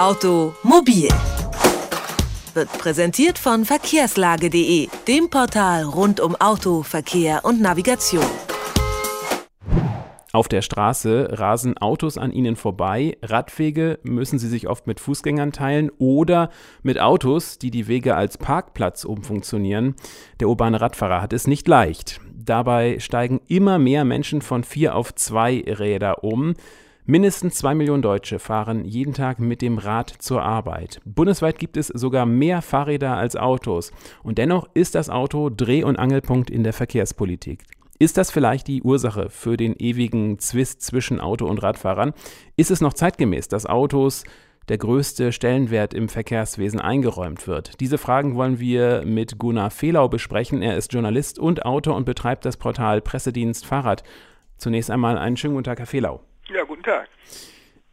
Automobil wird präsentiert von verkehrslage.de, dem Portal rund um Auto, Verkehr und Navigation. Auf der Straße rasen Autos an ihnen vorbei, Radwege müssen sie sich oft mit Fußgängern teilen oder mit Autos, die die Wege als Parkplatz umfunktionieren. Der urbane Radfahrer hat es nicht leicht. Dabei steigen immer mehr Menschen von vier auf zwei Räder um. Mindestens zwei Millionen Deutsche fahren jeden Tag mit dem Rad zur Arbeit. Bundesweit gibt es sogar mehr Fahrräder als Autos. Und dennoch ist das Auto Dreh- und Angelpunkt in der Verkehrspolitik. Ist das vielleicht die Ursache für den ewigen Zwist zwischen Auto und Radfahrern? Ist es noch zeitgemäß, dass Autos der größte Stellenwert im Verkehrswesen eingeräumt wird? Diese Fragen wollen wir mit Gunnar Fehlau besprechen. Er ist Journalist und Autor und betreibt das Portal Pressedienst Fahrrad. Zunächst einmal einen schönen guten Tag, Herr Fehlau. Ja, guten Tag.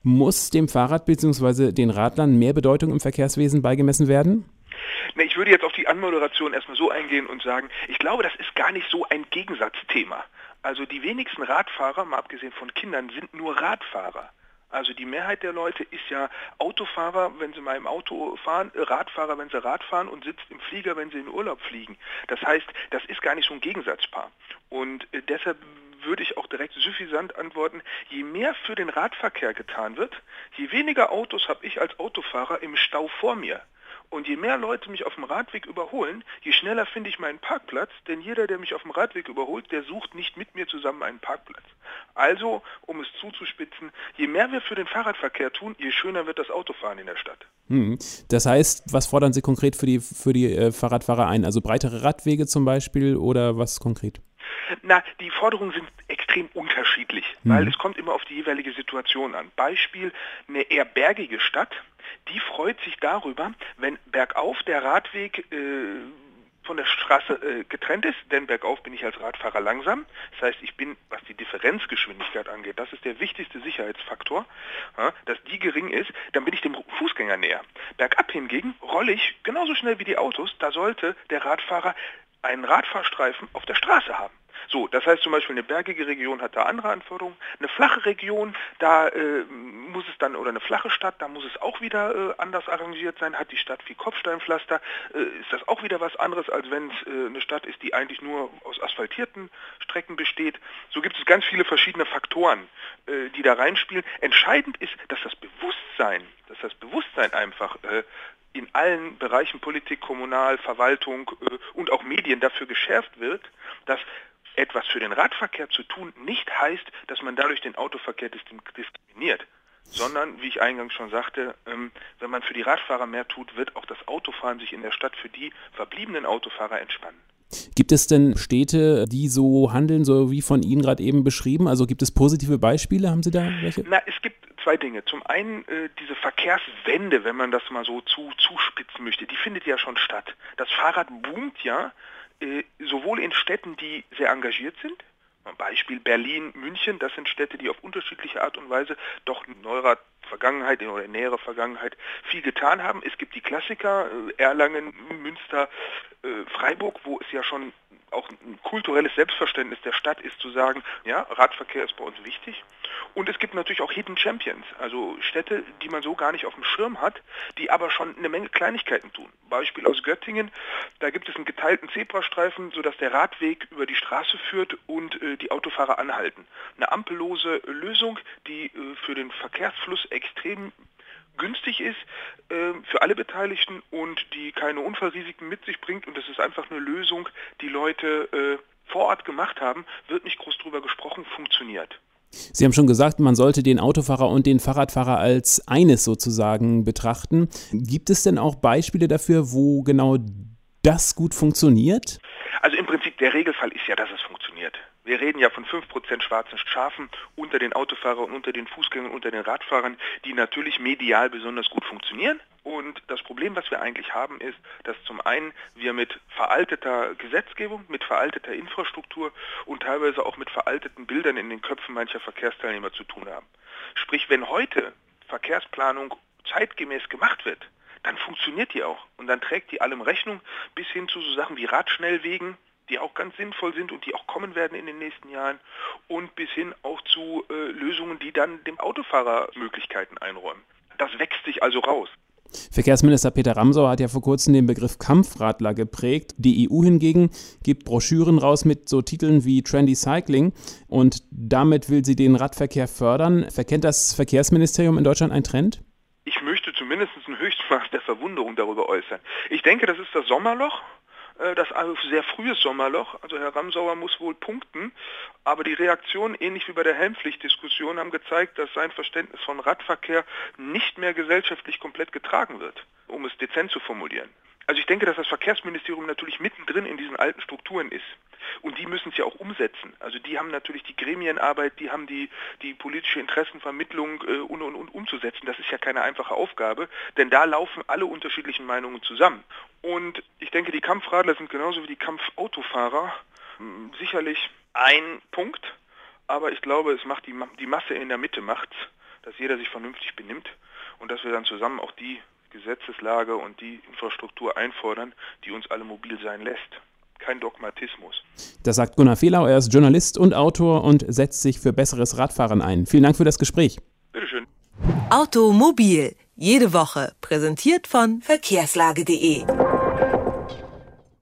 Muss dem Fahrrad bzw. den Radlern mehr Bedeutung im Verkehrswesen beigemessen werden? Na, ich würde jetzt auf die Anmoderation erstmal so eingehen und sagen, ich glaube, das ist gar nicht so ein Gegensatzthema. Also die wenigsten Radfahrer, mal abgesehen von Kindern, sind nur Radfahrer. Also die Mehrheit der Leute ist ja Autofahrer, wenn sie mal im Auto fahren, äh, Radfahrer, wenn sie Rad fahren und sitzt im Flieger, wenn sie in Urlaub fliegen. Das heißt, das ist gar nicht so ein Gegensatzpaar. Und äh, deshalb würde ich auch direkt suffisant antworten, je mehr für den Radverkehr getan wird, je weniger Autos habe ich als Autofahrer im Stau vor mir. Und je mehr Leute mich auf dem Radweg überholen, je schneller finde ich meinen Parkplatz, denn jeder, der mich auf dem Radweg überholt, der sucht nicht mit mir zusammen einen Parkplatz. Also, um es zuzuspitzen, je mehr wir für den Fahrradverkehr tun, je schöner wird das Autofahren in der Stadt. Hm. Das heißt, was fordern Sie konkret für die, für die äh, Fahrradfahrer ein? Also breitere Radwege zum Beispiel oder was konkret? Na, die Forderungen sind extrem unterschiedlich, mhm. weil es kommt immer auf die jeweilige Situation an. Beispiel, eine eher bergige Stadt, die freut sich darüber, wenn bergauf der Radweg äh, von der Straße äh, getrennt ist, denn bergauf bin ich als Radfahrer langsam. Das heißt, ich bin, was die Differenzgeschwindigkeit angeht, das ist der wichtigste Sicherheitsfaktor, ja, dass die gering ist, dann bin ich dem Fußgänger näher. Bergab hingegen rolle ich genauso schnell wie die Autos, da sollte der Radfahrer einen Radfahrstreifen auf der Straße haben. So, das heißt zum Beispiel eine bergige Region hat da andere Anforderungen. Eine flache Region, da äh, muss es dann, oder eine flache Stadt, da muss es auch wieder äh, anders arrangiert sein. Hat die Stadt viel Kopfsteinpflaster, äh, ist das auch wieder was anderes, als wenn es äh, eine Stadt ist, die eigentlich nur aus asphaltierten Strecken besteht. So gibt es ganz viele verschiedene Faktoren, äh, die da reinspielen. Entscheidend ist, dass das Bewusstsein, dass das Bewusstsein einfach äh, in allen Bereichen Politik, Kommunal, Verwaltung und auch Medien dafür geschärft wird, dass etwas für den Radverkehr zu tun nicht heißt, dass man dadurch den Autoverkehr diskriminiert, sondern, wie ich eingangs schon sagte, ähm, wenn man für die Radfahrer mehr tut, wird auch das Autofahren sich in der Stadt für die verbliebenen Autofahrer entspannen. Gibt es denn Städte, die so handeln, so wie von Ihnen gerade eben beschrieben? Also gibt es positive Beispiele? Haben Sie da welche? Na, es gibt zwei Dinge. Zum einen äh, diese Verkehrswende, wenn man das mal so zu, zuspitzen möchte, die findet ja schon statt. Das Fahrrad boomt ja sowohl in Städten, die sehr engagiert sind, Beispiel Berlin, München, das sind Städte, die auf unterschiedliche Art und Weise doch in neuerer Vergangenheit oder in näherer Vergangenheit viel getan haben. Es gibt die Klassiker, äh, Erlangen, Münster, äh, Freiburg, wo es ja schon auch ein kulturelles Selbstverständnis der Stadt ist zu sagen, ja, Radverkehr ist bei uns wichtig. Und es gibt natürlich auch Hidden Champions, also Städte, die man so gar nicht auf dem Schirm hat, die aber schon eine Menge Kleinigkeiten tun. Beispiel aus Göttingen, da gibt es einen geteilten Zebrastreifen, sodass der Radweg über die Straße führt und äh, die Autofahrer anhalten. Eine ampellose Lösung, die äh, für den Verkehrsfluss extrem günstig ist äh, für alle Beteiligten und die keine Unfallrisiken mit sich bringt. Und das ist einfach eine Lösung, die Leute äh, vor Ort gemacht haben, wird nicht groß drüber gesprochen, funktioniert. Sie haben schon gesagt, man sollte den Autofahrer und den Fahrradfahrer als eines sozusagen betrachten. Gibt es denn auch Beispiele dafür, wo genau das gut funktioniert? Also im Prinzip der Regelfall ist ja, dass es funktioniert. Wir reden ja von 5% schwarzen Schafen unter den Autofahrern, unter den Fußgängern, unter den Radfahrern, die natürlich medial besonders gut funktionieren. Und das Problem, was wir eigentlich haben, ist, dass zum einen wir mit veralteter Gesetzgebung, mit veralteter Infrastruktur und teilweise auch mit veralteten Bildern in den Köpfen mancher Verkehrsteilnehmer zu tun haben. Sprich, wenn heute Verkehrsplanung zeitgemäß gemacht wird, dann funktioniert die auch. Und dann trägt die allem Rechnung bis hin zu so Sachen wie Radschnellwegen, die auch ganz sinnvoll sind und die auch kommen werden in den nächsten Jahren und bis hin auch zu äh, Lösungen, die dann dem Autofahrer Möglichkeiten einräumen. das wächst sich also raus. Verkehrsminister Peter Ramsauer hat ja vor kurzem den Begriff Kampfradler geprägt. Die EU hingegen gibt Broschüren raus mit so Titeln wie Trendy Cycling und damit will sie den Radverkehr fördern. Verkennt das Verkehrsministerium in Deutschland einen Trend? Ich möchte zumindest ein Höchstmaß der Verwunderung darüber äußern. Ich denke, das ist das Sommerloch das sehr frühes Sommerloch. Also Herr Ramsauer muss wohl punkten, aber die Reaktionen, ähnlich wie bei der Helmpflichtdiskussion, haben gezeigt, dass sein Verständnis von Radverkehr nicht mehr gesellschaftlich komplett getragen wird, um es dezent zu formulieren. Also ich denke, dass das Verkehrsministerium natürlich mittendrin in diesen alten Strukturen ist. Und die müssen es ja auch umsetzen. Also die haben natürlich die Gremienarbeit, die haben die, die politische Interessenvermittlung äh, und, und, und umzusetzen. Das ist ja keine einfache Aufgabe, denn da laufen alle unterschiedlichen Meinungen zusammen. Und ich denke, die Kampfradler sind genauso wie die Kampfautofahrer hm, sicherlich ein Punkt, aber ich glaube, es macht die, die Masse in der Mitte macht's, dass jeder sich vernünftig benimmt und dass wir dann zusammen auch die Gesetzeslage und die Infrastruktur einfordern, die uns alle mobil sein lässt. Kein Dogmatismus. Das sagt Gunnar Fehlau, er ist Journalist und Autor und setzt sich für besseres Radfahren ein. Vielen Dank für das Gespräch. Bitteschön. Automobil, jede Woche, präsentiert von verkehrslage.de.